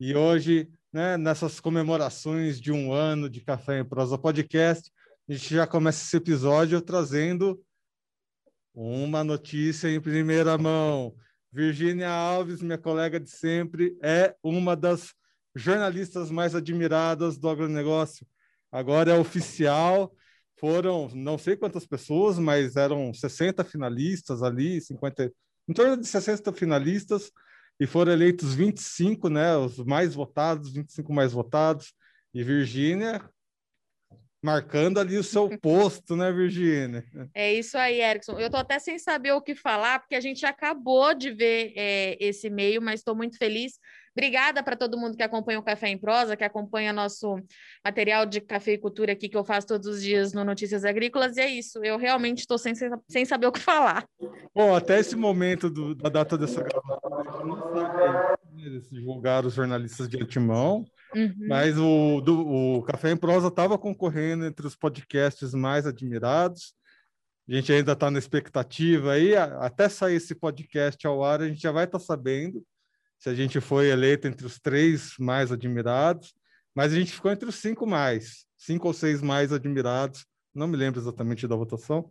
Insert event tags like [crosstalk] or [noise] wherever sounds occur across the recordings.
E hoje, né, nessas comemorações de um ano de Café em Prosa Podcast, a gente já começa esse episódio trazendo uma notícia em primeira mão. Virgínia Alves, minha colega de sempre, é uma das jornalistas mais admiradas do agronegócio. Agora é oficial. Foram não sei quantas pessoas, mas eram 60 finalistas ali, 50, em torno de 60 finalistas, e foram eleitos 25, né, os mais votados, 25 mais votados. E Virgínia marcando ali o seu [laughs] posto, né, Virgínia? É isso aí, Erickson. Eu estou até sem saber o que falar, porque a gente acabou de ver é, esse e-mail, mas estou muito feliz. Obrigada para todo mundo que acompanha o Café em Prosa, que acompanha nosso material de cafeicultura aqui que eu faço todos os dias no Notícias Agrícolas. E é isso, eu realmente estou sem, sem saber o que falar. Bom, até esse momento do, da data dessa gravação, não sabe eles divulgaram os jornalistas de antemão. Uhum. Mas o, do, o Café em Prosa estava concorrendo entre os podcasts mais admirados. A gente ainda está na expectativa aí, até sair esse podcast ao ar, a gente já vai estar tá sabendo se a gente foi eleito entre os três mais admirados, mas a gente ficou entre os cinco mais, cinco ou seis mais admirados, não me lembro exatamente da votação,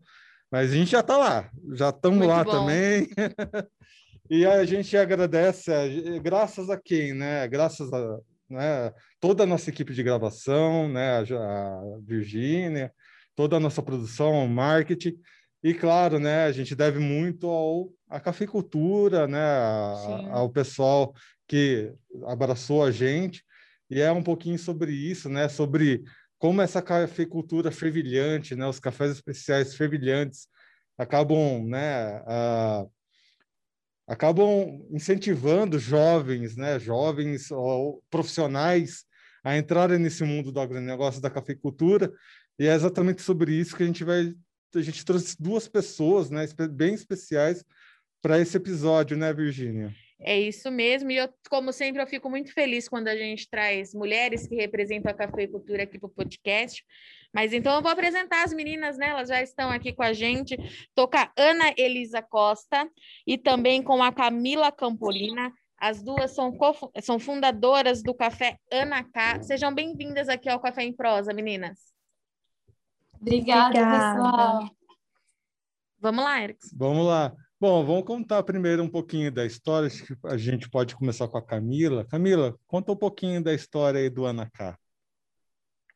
mas a gente já está lá, já estamos lá bom. também. [laughs] e a gente agradece, graças a quem, né? Graças a né? toda a nossa equipe de gravação, né? a Virgínia, toda a nossa produção, marketing, e claro, né, a gente deve muito ao à cafeicultura, né, a, ao pessoal que abraçou a gente, e é um pouquinho sobre isso, né, sobre como essa cafeicultura fervilhante, né, os cafés especiais fervilhantes acabam, né, uh, acabam incentivando jovens, né, jovens ou profissionais a entrarem nesse mundo do agronegócio da cafeicultura, e é exatamente sobre isso que a gente vai a gente trouxe duas pessoas, né, bem especiais para esse episódio, né, Virgínia? É isso mesmo, e eu, como sempre, eu fico muito feliz quando a gente traz mulheres que representam a cafeicultura aqui para o podcast. Mas então eu vou apresentar as meninas, né? Elas já estão aqui com a gente. Estou com a Ana Elisa Costa e também com a Camila Campolina. As duas são, são fundadoras do Café Ana K. Sejam bem-vindas aqui ao Café em Prosa, meninas. Obrigada, Obrigada, pessoal. Vamos lá, Erickson. Vamos lá. Bom, vamos contar primeiro um pouquinho da história. A gente pode começar com a Camila. Camila, conta um pouquinho da história aí do Anacá.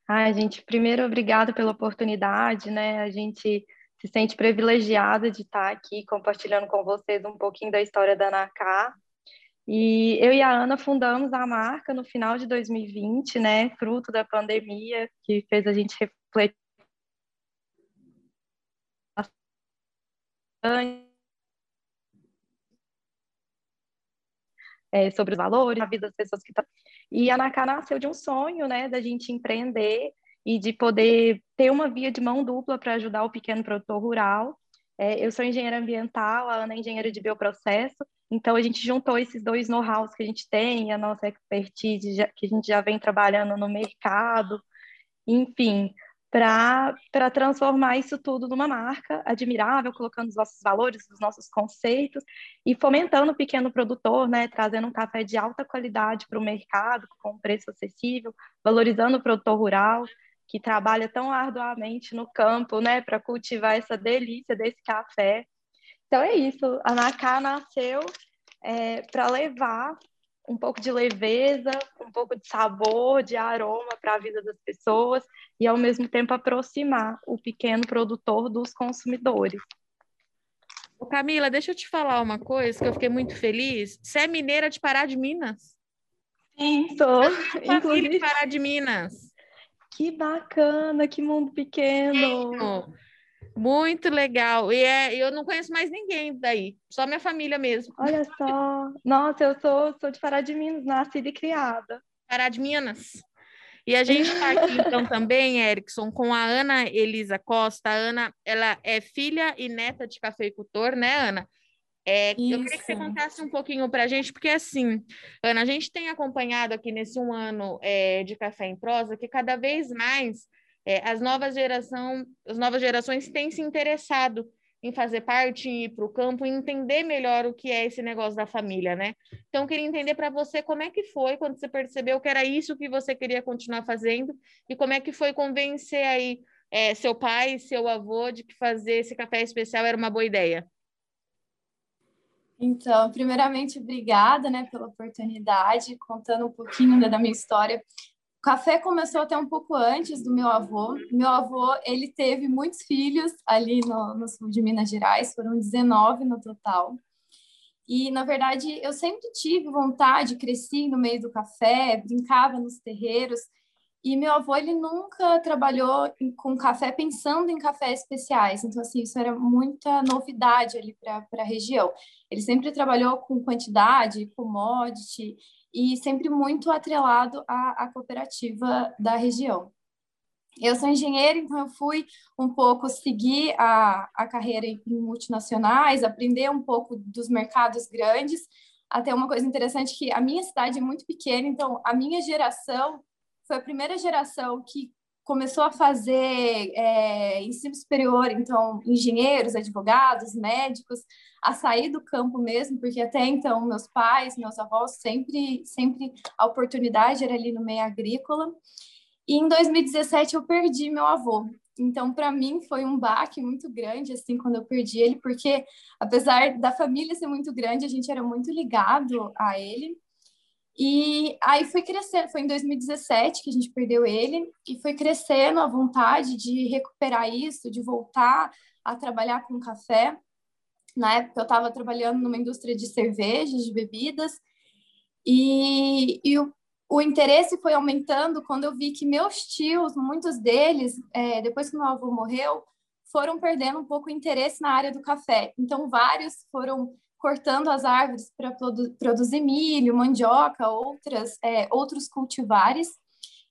Ai, gente, primeiro, obrigada pela oportunidade, né? A gente se sente privilegiada de estar aqui compartilhando com vocês um pouquinho da história da Anacá. E eu e a Ana fundamos a marca no final de 2020, né? Fruto da pandemia, que fez a gente refletir é, sobre os valores, a vida das pessoas que estão. E a Naká nasceu de um sonho, né, da gente empreender e de poder ter uma via de mão dupla para ajudar o pequeno produtor rural. É, eu sou engenheira ambiental, a Ana é engenheira de bioprocesso, então a gente juntou esses dois know-hows que a gente tem, a nossa expertise já, que a gente já vem trabalhando no mercado, enfim, para transformar isso tudo numa marca admirável, colocando os nossos valores, os nossos conceitos e fomentando o pequeno produtor, né, trazendo um café de alta qualidade para o mercado, com preço acessível, valorizando o produtor rural, que trabalha tão arduamente no campo, né, para cultivar essa delícia desse café. Então é isso, a Nacá nasceu é, para levar um pouco de leveza, um pouco de sabor, de aroma para a vida das pessoas e, ao mesmo tempo, aproximar o pequeno produtor dos consumidores. Camila, deixa eu te falar uma coisa que eu fiquei muito feliz. Você é mineira de Pará de Minas? Sim, sou. Inclusive de Pará de Minas. Que bacana, que mundo pequeno. Muito legal. E é, eu não conheço mais ninguém daí, só minha família mesmo. Olha [laughs] só. Nossa, eu sou, sou de Pará de Minas, nascida e criada. Pará de Minas. E a gente está aqui, [laughs] então, também, Erickson, com a Ana Elisa Costa. A Ana, ela é filha e neta de cafeicultor, né, Ana? É, eu queria que você contasse um pouquinho para a gente, porque assim, Ana, a gente tem acompanhado aqui nesse um ano é, de Café em Prosa que cada vez mais é, as, novas geração, as novas gerações têm se interessado em fazer parte, em ir para o campo, em entender melhor o que é esse negócio da família, né? Então, queria entender para você como é que foi quando você percebeu que era isso que você queria continuar fazendo e como é que foi convencer aí é, seu pai, seu avô de que fazer esse café especial era uma boa ideia. Então, primeiramente, obrigada, né, pela oportunidade, contando um pouquinho da minha história. Café começou até um pouco antes do meu avô. Meu avô, ele teve muitos filhos ali no, no sul de Minas Gerais, foram 19 no total. E, na verdade, eu sempre tive vontade, cresci no meio do café, brincava nos terreiros. E meu avô, ele nunca trabalhou com café pensando em cafés especiais. Então, assim, isso era muita novidade ali para a região. Ele sempre trabalhou com quantidade, commodity e sempre muito atrelado à, à cooperativa da região. Eu sou engenheira, então eu fui um pouco seguir a, a carreira em multinacionais, aprender um pouco dos mercados grandes. Até uma coisa interessante que a minha cidade é muito pequena, então a minha geração foi a primeira geração que começou a fazer é, ensino superior, então engenheiros, advogados, médicos, a sair do campo mesmo, porque até então meus pais, meus avós sempre, sempre a oportunidade era ali no meio agrícola. E em 2017 eu perdi meu avô. Então, para mim foi um baque muito grande assim quando eu perdi ele, porque apesar da família ser muito grande, a gente era muito ligado a ele. E aí foi crescendo, foi em 2017 que a gente perdeu ele, e foi crescendo a vontade de recuperar isso, de voltar a trabalhar com café. Na época eu estava trabalhando numa indústria de cervejas, de bebidas, e, e o, o, interesse foi aumentando quando eu vi que meus tios, muitos deles, é, depois que meu avô morreu, foram perdendo um pouco o interesse na área do café. Então, vários foram cortando as árvores para produ produzir milho, mandioca, outras, é, outros cultivares.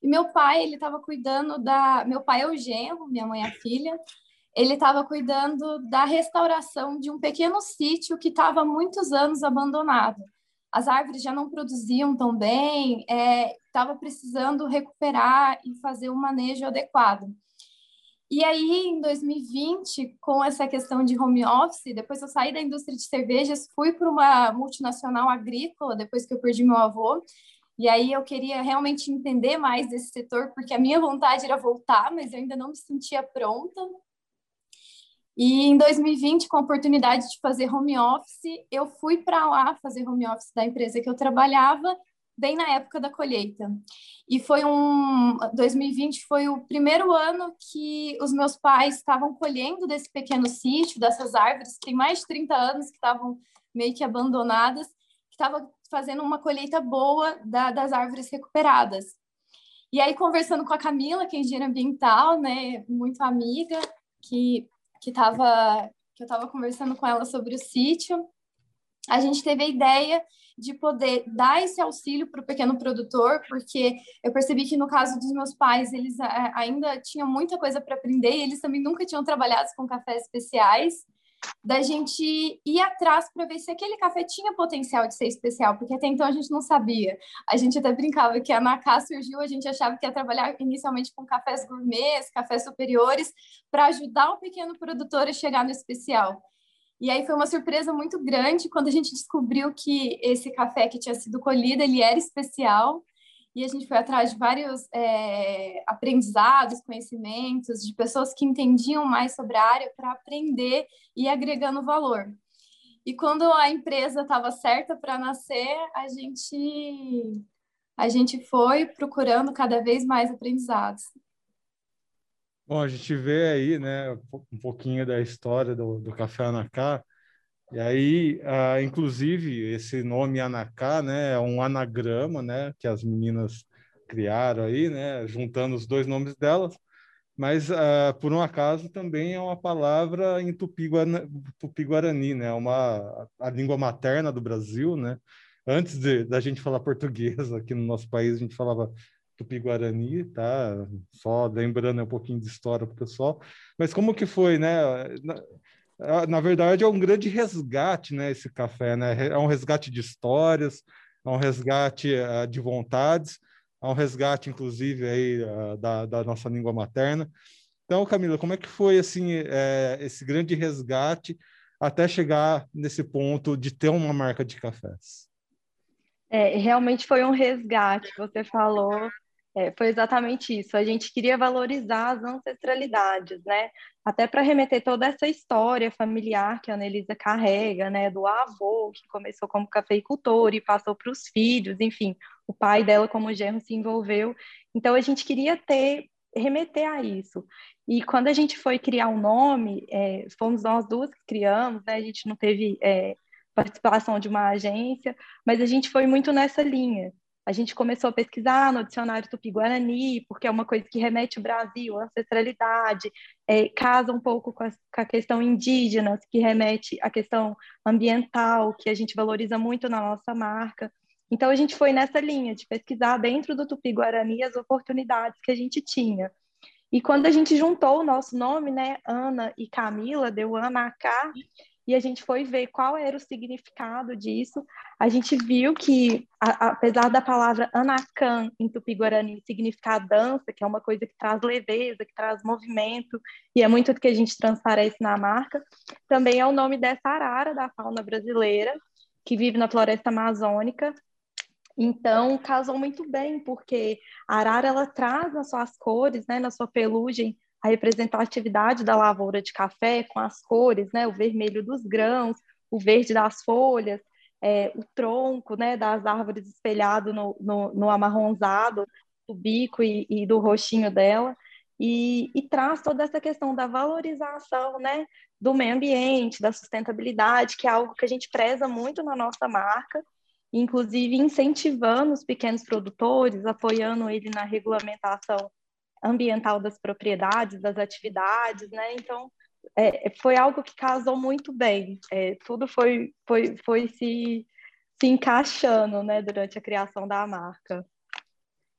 E meu pai, ele estava cuidando da. Meu pai é o genro, minha mãe é a filha. Ele estava cuidando da restauração de um pequeno sítio que estava há muitos anos abandonado. As árvores já não produziam tão bem, estava é, precisando recuperar e fazer um manejo adequado. E aí, em 2020, com essa questão de home office, depois eu saí da indústria de cervejas, fui para uma multinacional agrícola, depois que eu perdi meu avô. E aí eu queria realmente entender mais desse setor, porque a minha vontade era voltar, mas eu ainda não me sentia pronta. E em 2020, com a oportunidade de fazer home office, eu fui para lá fazer home office da empresa que eu trabalhava bem na época da colheita. E foi um 2020 foi o primeiro ano que os meus pais estavam colhendo desse pequeno sítio, dessas árvores, que tem mais de 30 anos que estavam meio que abandonadas, que estava fazendo uma colheita boa da, das árvores recuperadas. E aí conversando com a Camila, que é engenheira ambiental, né, muito amiga, que que estava que eu estava conversando com ela sobre o sítio, a gente teve a ideia de poder dar esse auxílio para o pequeno produtor, porque eu percebi que no caso dos meus pais, eles é, ainda tinham muita coisa para aprender, e eles também nunca tinham trabalhado com cafés especiais, da gente ir atrás para ver se aquele café tinha potencial de ser especial, porque até então a gente não sabia. A gente até brincava que a Nacá surgiu, a gente achava que ia trabalhar inicialmente com cafés gourmets, cafés superiores, para ajudar o pequeno produtor a chegar no especial. E aí foi uma surpresa muito grande quando a gente descobriu que esse café que tinha sido colhido, ele era especial. E a gente foi atrás de vários é, aprendizados, conhecimentos, de pessoas que entendiam mais sobre a área para aprender e agregando valor. E quando a empresa estava certa para nascer, a gente a gente foi procurando cada vez mais aprendizados. Bom, a gente vê aí, né, um pouquinho da história do, do Café Anacá, e aí, ah, inclusive, esse nome Anacá, né, é um anagrama, né, que as meninas criaram aí, né, juntando os dois nomes delas, mas, ah, por um acaso, também é uma palavra em tupi-guarani, tupi né, uma, a língua materna do Brasil, né, antes de, da gente falar português aqui no nosso país, a gente falava Tupi-Guarani, tá? Só lembrando um pouquinho de história para o pessoal. Mas como que foi, né? Na, na, verdade, é um grande resgate, né? Esse café, né? É um resgate de histórias, é um resgate uh, de vontades, é um resgate, inclusive, aí, uh, da, da nossa língua materna. Então, Camila, como é que foi assim é, esse grande resgate até chegar nesse ponto de ter uma marca de cafés? É, realmente foi um resgate, você falou, é, foi exatamente isso. A gente queria valorizar as ancestralidades, né? Até para remeter toda essa história familiar que a Anelisa carrega, né? Do avô que começou como cafeicultor e passou para os filhos, enfim, o pai dela como genro se envolveu. Então a gente queria ter remeter a isso. E quando a gente foi criar um nome, é, fomos nós duas que criamos, né? A gente não teve é, participação de uma agência, mas a gente foi muito nessa linha. A gente começou a pesquisar no dicionário Tupi-Guarani, porque é uma coisa que remete ao Brasil, à ancestralidade, é, casa um pouco com a, com a, questão indígena, que remete à questão ambiental, que a gente valoriza muito na nossa marca. Então, a gente foi nessa linha de pesquisar dentro do Tupi-Guarani as oportunidades que a gente tinha. E quando a gente juntou o nosso nome, né, Ana e Camila, deu Ana K, e a gente foi ver qual era o significado disso, a gente viu que, a, apesar da palavra Anacan em Tupi-Guarani significar dança, que é uma coisa que traz leveza, que traz movimento, e é muito do que a gente transparece na marca, também é o nome dessa arara da fauna brasileira, que vive na floresta amazônica, então, casou muito bem, porque a arara ela traz nas suas cores, né, na sua pelugem, a representatividade da lavoura de café com as cores, né, o vermelho dos grãos, o verde das folhas, é, o tronco né, das árvores espelhado no, no, no amarronzado do bico e, e do roxinho dela, e, e, traz toda essa questão da valorização né, do meio ambiente, da sustentabilidade, que é algo que a gente preza muito na nossa marca, inclusive incentivando os pequenos produtores, apoiando ele na regulamentação ambiental das propriedades, das atividades, né? Então, é, foi algo que casou muito bem. É, tudo foi, foi, foi se, se encaixando, né, durante a criação da marca.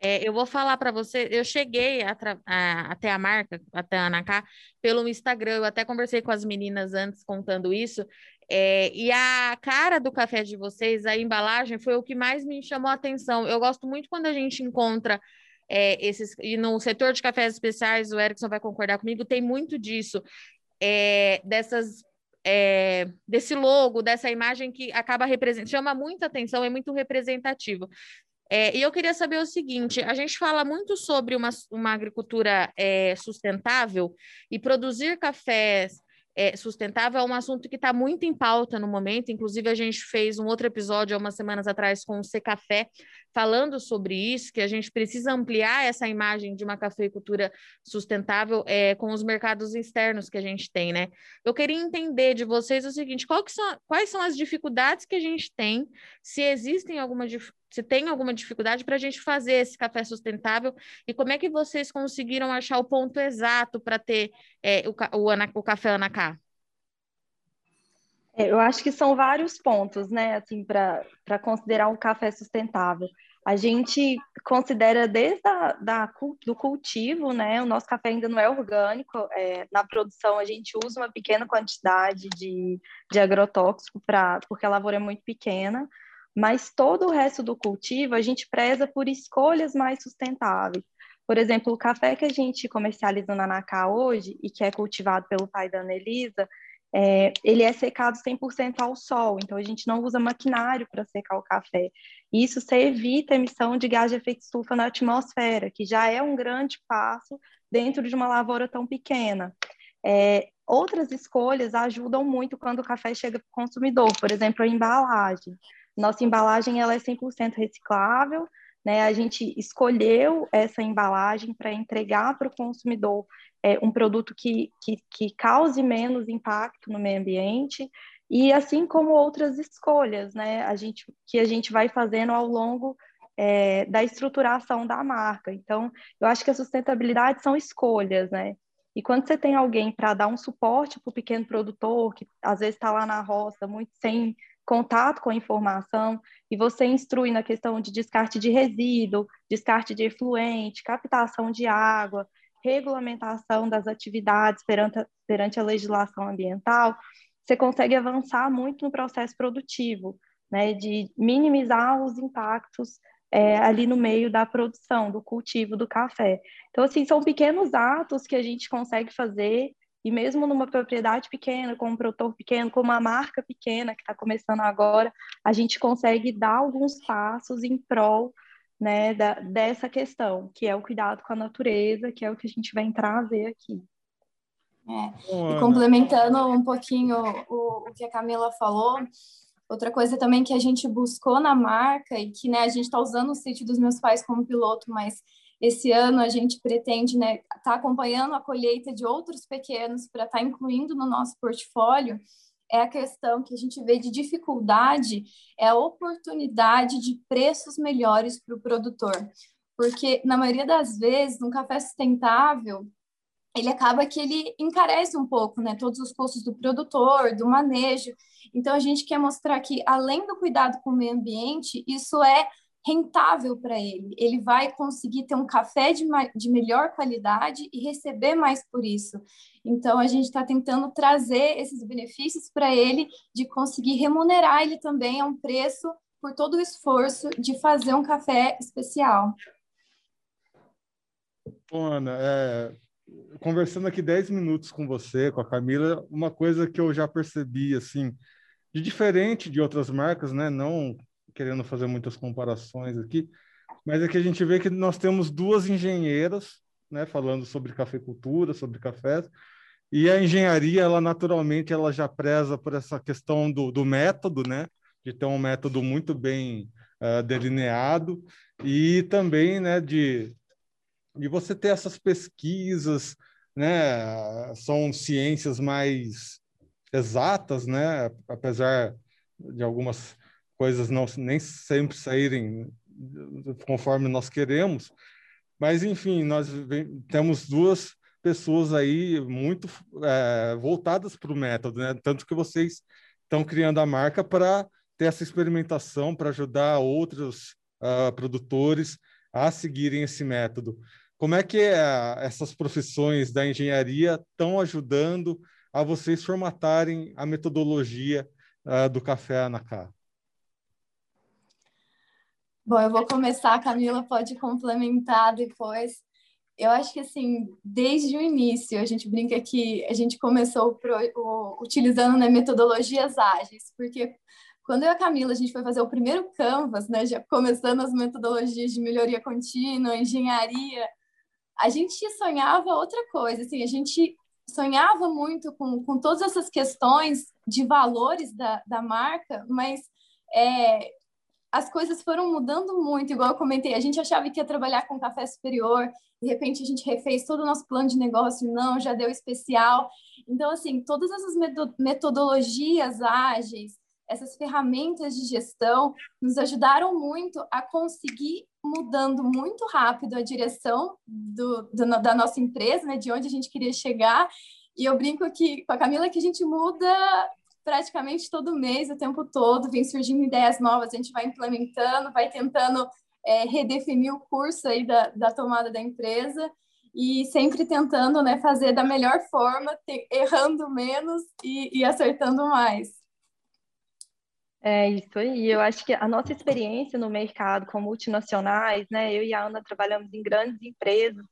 É, eu vou falar para você, eu cheguei a a, até a marca, até a Anaká, pelo Instagram, eu até conversei com as meninas antes contando isso, é, e a cara do café de vocês, a embalagem, foi o que mais me chamou a atenção. Eu gosto muito quando a gente encontra é, esses. E no setor de cafés especiais, o Erickson vai concordar comigo, tem muito disso, é, dessas. É, desse logo, dessa imagem que acaba representando, chama muita atenção, é muito representativo. É, e eu queria saber o seguinte: a gente fala muito sobre uma, uma agricultura é, sustentável e produzir cafés é, sustentável é um assunto que está muito em pauta no momento. Inclusive, a gente fez um outro episódio há umas semanas atrás com o C falando sobre isso, que a gente precisa ampliar essa imagem de uma cafeicultura sustentável é, com os mercados externos que a gente tem, né? Eu queria entender de vocês o seguinte: são, quais são as dificuldades que a gente tem, se existem alguma se tem alguma dificuldade para a gente fazer esse café sustentável e como é que vocês conseguiram achar o ponto exato para ter é, o, o, o café Anacá? É, eu acho que são vários pontos, né, assim, para considerar um café sustentável. A gente considera desde a, da, do cultivo, né, o nosso café ainda não é orgânico, é, na produção a gente usa uma pequena quantidade de, de agrotóxico, pra, porque a lavoura é muito pequena, mas todo o resto do cultivo a gente preza por escolhas mais sustentáveis. Por exemplo, o café que a gente comercializa na Nacá hoje e que é cultivado pelo pai da Anelisa, é, ele é secado 100% ao sol, então a gente não usa maquinário para secar o café. Isso você evita a emissão de gás de efeito estufa na atmosfera, que já é um grande passo dentro de uma lavoura tão pequena. É, outras escolhas ajudam muito quando o café chega para o consumidor, por exemplo, a embalagem. Nossa embalagem ela é 100% reciclável, né? A gente escolheu essa embalagem para entregar para o consumidor é, um produto que, que, que cause menos impacto no meio ambiente e assim como outras escolhas, né? A gente que a gente vai fazendo ao longo é, da estruturação da marca. Então, eu acho que a sustentabilidade são escolhas, né? E quando você tem alguém para dar um suporte para o pequeno produtor, que às vezes está lá na roça, muito sem contato com a informação e você instrui na questão de descarte de resíduo, descarte de efluente, captação de água, regulamentação das atividades perante, perante a legislação ambiental, você consegue avançar muito no processo produtivo, né, de minimizar os impactos é, ali no meio da produção, do cultivo do café. Então, assim, são pequenos atos que a gente consegue fazer, e mesmo numa propriedade pequena, com um produtor pequeno, com uma marca pequena que está começando agora, a gente consegue dar alguns passos em prol né, da, dessa questão, que é o cuidado com a natureza, que é o que a gente vai trazer aqui. É. E complementando um pouquinho o, o que a Camila falou, outra coisa também que a gente buscou na marca e que né, a gente está usando o sítio dos meus pais como piloto, mas esse ano a gente pretende estar né, tá acompanhando a colheita de outros pequenos para estar tá incluindo no nosso portfólio é a questão que a gente vê de dificuldade, é a oportunidade de preços melhores para o produtor. Porque, na maioria das vezes, um café sustentável, ele acaba que ele encarece um pouco, né? Todos os custos do produtor, do manejo. Então, a gente quer mostrar que, além do cuidado com o meio ambiente, isso é rentável para ele. Ele vai conseguir ter um café de, de melhor qualidade e receber mais por isso. Então, a gente está tentando trazer esses benefícios para ele, de conseguir remunerar ele também a um preço por todo o esforço de fazer um café especial. Bom, Ana, é, conversando aqui 10 minutos com você, com a Camila, uma coisa que eu já percebi, assim, de diferente de outras marcas, né? Não querendo fazer muitas comparações aqui, mas é que a gente vê que nós temos duas engenheiras, né, falando sobre cafeicultura, sobre cafés, e a engenharia, ela naturalmente, ela já preza por essa questão do, do método, né, de ter um método muito bem uh, delineado e também, né, de, de você ter essas pesquisas, né, são ciências mais exatas, né, apesar de algumas coisas não nem sempre saírem conforme nós queremos, mas enfim, nós temos duas pessoas aí muito é, voltadas para o método, né? Tanto que vocês estão criando a marca para ter essa experimentação, para ajudar outros uh, produtores a seguirem esse método. Como é que é, essas profissões da engenharia estão ajudando a vocês formatarem a metodologia uh, do café Anacá? Bom, eu vou começar, a Camila pode complementar depois. Eu acho que, assim, desde o início, a gente brinca que a gente começou pro, o, utilizando né, metodologias ágeis, porque quando eu e a Camila, a gente foi fazer o primeiro Canvas, né, já começando as metodologias de melhoria contínua, engenharia, a gente sonhava outra coisa, assim, a gente sonhava muito com, com todas essas questões de valores da, da marca, mas é, as coisas foram mudando muito, igual eu comentei, a gente achava que ia trabalhar com café superior, de repente a gente refez todo o nosso plano de negócio, não, já deu especial. Então, assim, todas essas metodologias ágeis, essas ferramentas de gestão nos ajudaram muito a conseguir mudando muito rápido a direção do, do, da nossa empresa, né, de onde a gente queria chegar. E eu brinco que com a Camila que a gente muda praticamente todo mês, o tempo todo, vem surgindo ideias novas, a gente vai implementando, vai tentando é, redefinir o curso aí da, da tomada da empresa e sempre tentando né, fazer da melhor forma, ter, errando menos e, e acertando mais. É isso aí. Eu acho que a nossa experiência no mercado com multinacionais, né? Eu e a Ana trabalhamos em grandes empresas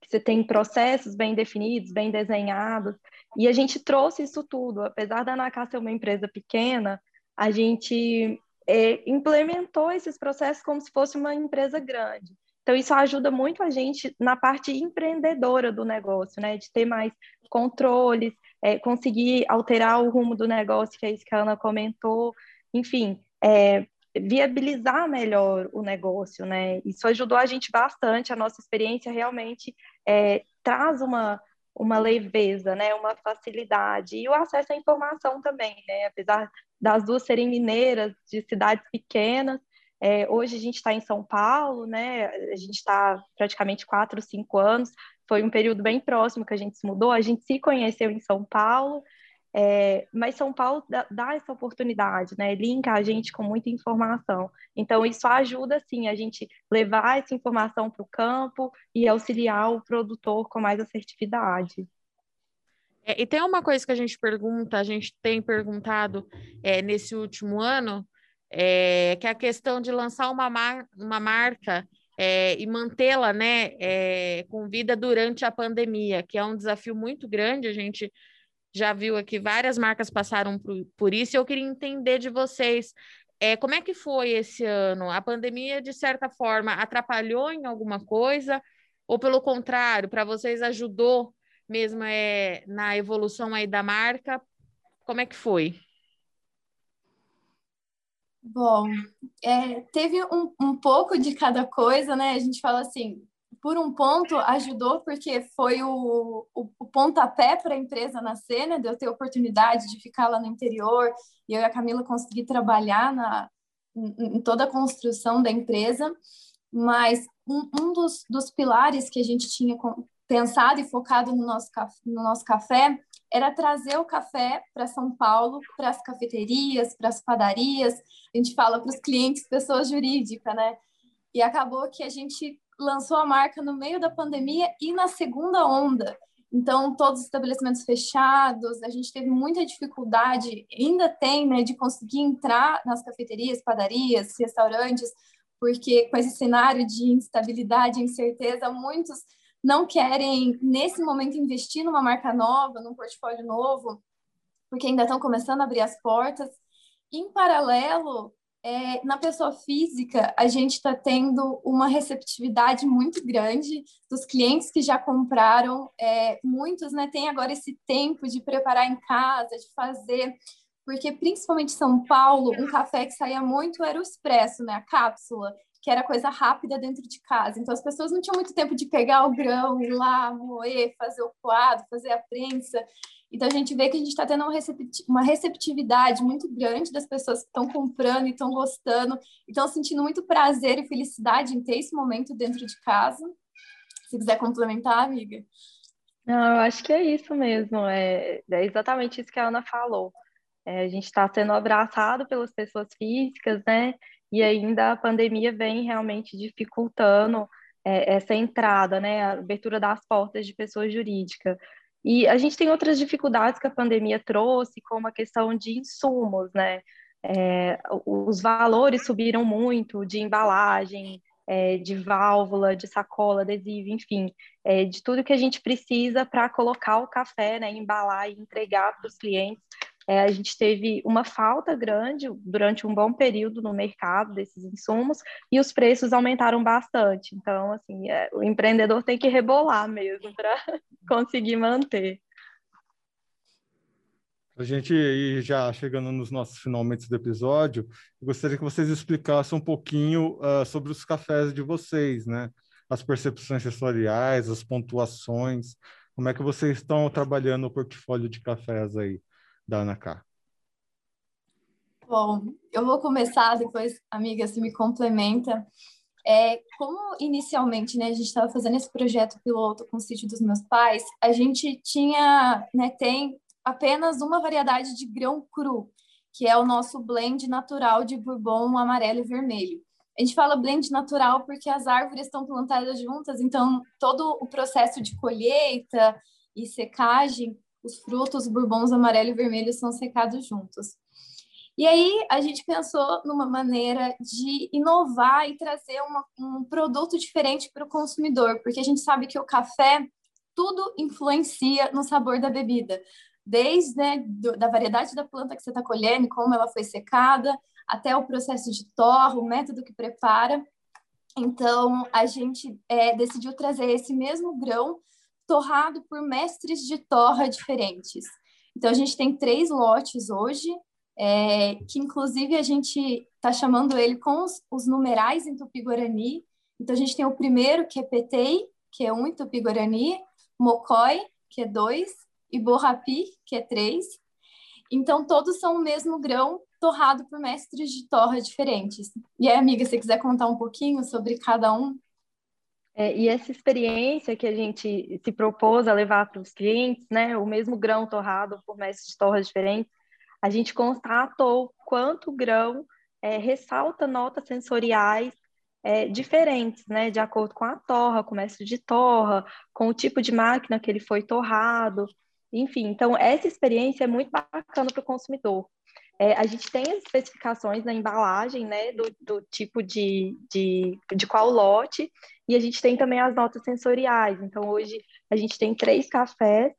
que você tem processos bem definidos, bem desenhados, e a gente trouxe isso tudo. Apesar da Anacá ser uma empresa pequena, a gente é, implementou esses processos como se fosse uma empresa grande. Então, isso ajuda muito a gente na parte empreendedora do negócio, né? De ter mais controles, é, conseguir alterar o rumo do negócio, que é isso que a Ana comentou. Enfim, é, viabilizar melhor o negócio, né? Isso ajudou a gente bastante, a nossa experiência realmente é, traz uma, uma leveza, né? Uma facilidade e o acesso à informação também, né? Apesar das duas serem mineiras, de cidades pequenas, é, hoje a gente está em São Paulo, né? A gente está praticamente quatro, cinco anos. Foi um período bem próximo que a gente se mudou. A gente se conheceu em São Paulo é, mas São Paulo dá, dá, essa oportunidade, né? Linka a gente com muita informação. Então, isso ajuda, sim, a gente levar essa informação para o campo e auxiliar o produtor com mais assertividade. É, e tem uma coisa que a gente pergunta, a gente tem perguntado é, nesse último ano, é, que é a questão de lançar uma, mar uma marca é, e mantê-la né, é, com vida durante a pandemia, que é um desafio muito grande. A gente já viu aqui várias marcas passaram por, por isso. Eu queria entender de vocês é, como é que foi esse ano? A pandemia, de certa forma, atrapalhou em alguma coisa? Ou, pelo contrário, para vocês ajudou mesmo é, na evolução aí da marca? Como é que foi? Bom, é, teve um, um pouco de cada coisa, né? A gente fala assim, por um ponto ajudou porque foi o, o, o pontapé para a empresa nascer, né? De eu ter oportunidade de ficar lá no interior e eu e a Camila conseguir trabalhar na, em, em toda a construção da empresa. Mas um, um dos, dos pilares que a gente tinha pensado e focado no nosso, no nosso café era trazer o café para São Paulo, para as cafeterias, para as padarias, a gente fala para os clientes, pessoas jurídicas, né? E acabou que a gente lançou a marca no meio da pandemia e na segunda onda. Então, todos os estabelecimentos fechados, a gente teve muita dificuldade, ainda tem, né, de conseguir entrar nas cafeterias, padarias, restaurantes, porque com esse cenário de instabilidade incerteza, muitos não querem, nesse momento, investir numa marca nova, num portfólio novo, porque ainda estão começando a abrir as portas. Em paralelo, é, na pessoa física, a gente está tendo uma receptividade muito grande dos clientes que já compraram. É, muitos né, têm agora esse tempo de preparar em casa, de fazer, porque principalmente em São Paulo, um café que saía muito era o expresso, né, a cápsula que era coisa rápida dentro de casa. Então, as pessoas não tinham muito tempo de pegar o grão, ir lá, moer, fazer o coado, fazer a prensa. Então, a gente vê que a gente está tendo uma receptividade muito grande das pessoas que estão comprando e estão gostando, e estão sentindo muito prazer e felicidade em ter esse momento dentro de casa. Se quiser complementar, amiga. Não, eu acho que é isso mesmo. É, é exatamente isso que a Ana falou. É, a gente está sendo abraçado pelas pessoas físicas, né? e ainda a pandemia vem realmente dificultando é, essa entrada, né, a abertura das portas de pessoa jurídica. E a gente tem outras dificuldades que a pandemia trouxe, como a questão de insumos, né? É, os valores subiram muito de embalagem, é, de válvula, de sacola, adesivo, enfim, é, de tudo que a gente precisa para colocar o café, né, embalar e entregar para os clientes é, a gente teve uma falta grande durante um bom período no mercado desses insumos e os preços aumentaram bastante. Então, assim, é, o empreendedor tem que rebolar mesmo para [laughs] conseguir manter. A gente já chegando nos nossos finalmente do episódio, gostaria que vocês explicassem um pouquinho uh, sobre os cafés de vocês, né? As percepções sensoriais, as pontuações, como é que vocês estão trabalhando o portfólio de cafés aí? Da Ana K? Bom, eu vou começar, depois, amiga, se me complementa. É, como inicialmente né, a gente estava fazendo esse projeto piloto com o sítio dos meus pais, a gente tinha, né, tem apenas uma variedade de grão cru, que é o nosso blend natural de bourbon amarelo e vermelho. A gente fala blend natural porque as árvores estão plantadas juntas, então todo o processo de colheita e secagem os frutos bourbons amarelo e vermelho são secados juntos. E aí a gente pensou numa maneira de inovar e trazer uma, um produto diferente para o consumidor, porque a gente sabe que o café tudo influencia no sabor da bebida, desde né, do, da variedade da planta que você está colhendo, como ela foi secada, até o processo de torra, o método que prepara. Então a gente é, decidiu trazer esse mesmo grão torrado por mestres de torra diferentes. Então, a gente tem três lotes hoje, é, que inclusive a gente está chamando ele com os, os, numerais em Tupi-Guarani. Então, a gente tem o primeiro, que é Petei, que é um em Tupi-Guarani, Mocói, que é dois, e Borrapi, que é três. Então, todos são o mesmo grão torrado por mestres de torra diferentes. E aí, amiga, se quiser contar um pouquinho sobre cada um? É, e essa experiência que a gente se propôs a levar para os clientes, né, o mesmo grão torrado por mestres de torras diferentes, a gente constatou quanto o grão é, ressalta notas sensoriais é, diferentes, né, de acordo com a torra, com o mestre de torra, com o tipo de máquina que ele foi torrado, enfim. Então, essa experiência é muito bacana para o consumidor. É, a gente tem as especificações na embalagem, né, do, do tipo de, de, de qual lote, e a gente tem também as notas sensoriais. Então, hoje, a gente tem três cafés,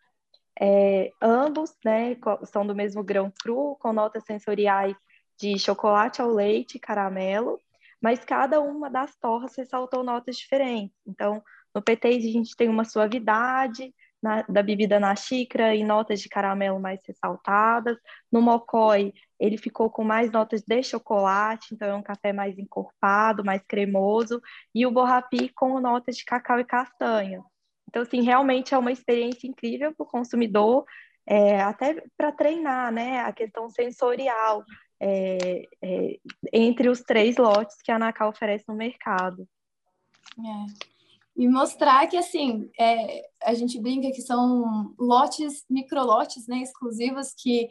é, ambos, né, são do mesmo grão cru, com notas sensoriais de chocolate ao leite, caramelo, mas cada uma das torras ressaltou notas diferentes. Então, no PT a gente tem uma suavidade na, da bebida na xícara e notas de caramelo mais ressaltadas. No mocói, ele ficou com mais notas de chocolate, então é um café mais encorpado, mais cremoso. E o borrapi com notas de cacau e castanha. Então, assim, realmente é uma experiência incrível para o consumidor, é, até para treinar, né, a questão sensorial é, é, entre os três lotes que a Anacal oferece no mercado. É. E mostrar que, assim, é, a gente brinca que são lotes, microlotes, né, exclusivos, que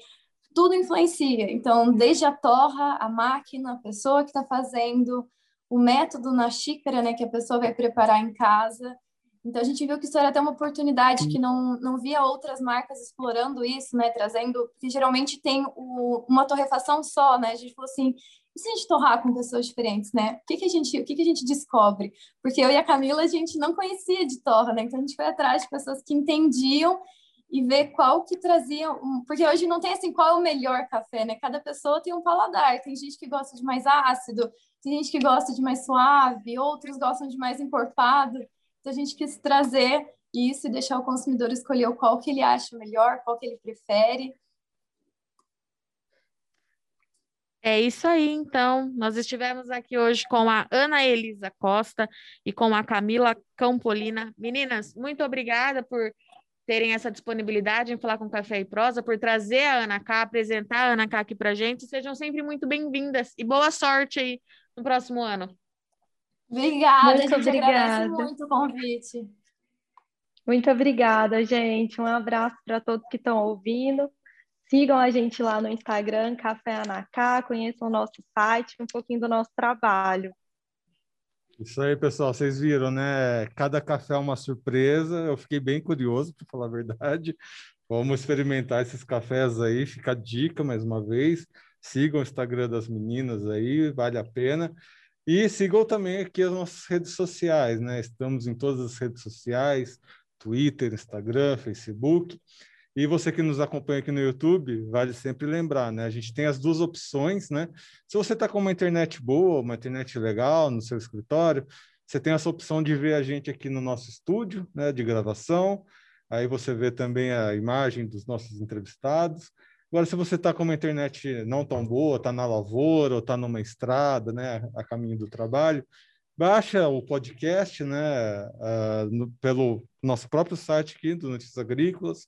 tudo influencia. Então, desde a torra, a máquina, a pessoa que está fazendo, o método na xícara, né, que a pessoa vai preparar em casa. Então, a gente viu que isso era até uma oportunidade que não, não via outras marcas explorando isso, né, trazendo, porque geralmente tem o, uma torrefação só, né, a gente falou assim, e se a gente torrar com pessoas diferentes, né? O que, que a gente, o que, que a gente descobre? Porque eu e a Camila a gente não conhecia de torra, né? Então a gente foi atrás de pessoas que entendiam e ver qual que trazia, um... porque hoje não tem assim qual é o melhor café, né? Cada pessoa tem um paladar. Tem gente que gosta de mais ácido, tem gente que gosta de mais suave, outros gostam de mais encorpado. Então a gente quis trazer isso e deixar o consumidor escolher qual que ele acha melhor, qual que ele prefere. É isso aí, então. Nós estivemos aqui hoje com a Ana Elisa Costa e com a Camila Campolina. Meninas, muito obrigada por terem essa disponibilidade em falar com Café e Prosa, por trazer a Ana Cá, apresentar a Ana Cá aqui para gente. Sejam sempre muito bem-vindas e boa sorte aí no próximo ano. Obrigada, muito gente obrigada. muito o convite. Muito obrigada, gente. Um abraço para todos que estão ouvindo. Sigam a gente lá no Instagram, Café Anacá, conheçam o nosso site, um pouquinho do nosso trabalho. Isso aí, pessoal, vocês viram, né? Cada café é uma surpresa. Eu fiquei bem curioso, para falar a verdade. Vamos experimentar esses cafés aí. Fica a dica mais uma vez. Sigam o Instagram das meninas aí, vale a pena. E sigam também aqui as nossas redes sociais, né? Estamos em todas as redes sociais: Twitter, Instagram, Facebook. E você que nos acompanha aqui no YouTube, vale sempre lembrar, né? A gente tem as duas opções, né? Se você está com uma internet boa, uma internet legal no seu escritório, você tem essa opção de ver a gente aqui no nosso estúdio, né, de gravação. Aí você vê também a imagem dos nossos entrevistados. Agora, se você está com uma internet não tão boa, está na lavoura ou está numa estrada, né, a caminho do trabalho, baixa o podcast, né, uh, no, pelo nosso próprio site aqui do Notícias Agrícolas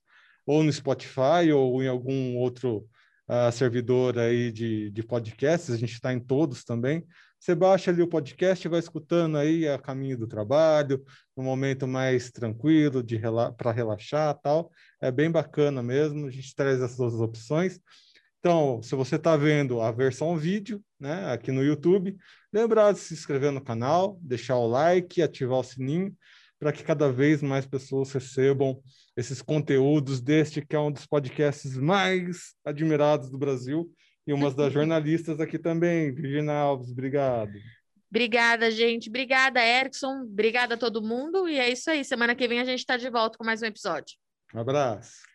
ou no Spotify ou em algum outro uh, servidor aí de, de podcasts, a gente está em todos também. Você baixa ali o podcast e vai escutando aí a caminho do trabalho, um momento mais tranquilo de rela para relaxar tal. É bem bacana mesmo, a gente traz essas duas opções. Então, se você está vendo a versão vídeo, né, aqui no YouTube, lembrar de se inscrever no canal, deixar o like, ativar o sininho, para que cada vez mais pessoas recebam esses conteúdos deste que é um dos podcasts mais admirados do Brasil e uma das [laughs] jornalistas aqui também. Virginia Alves, obrigado. Obrigada, gente. Obrigada, Erickson. Obrigada a todo mundo. E é isso aí. Semana que vem a gente está de volta com mais um episódio. Um abraço.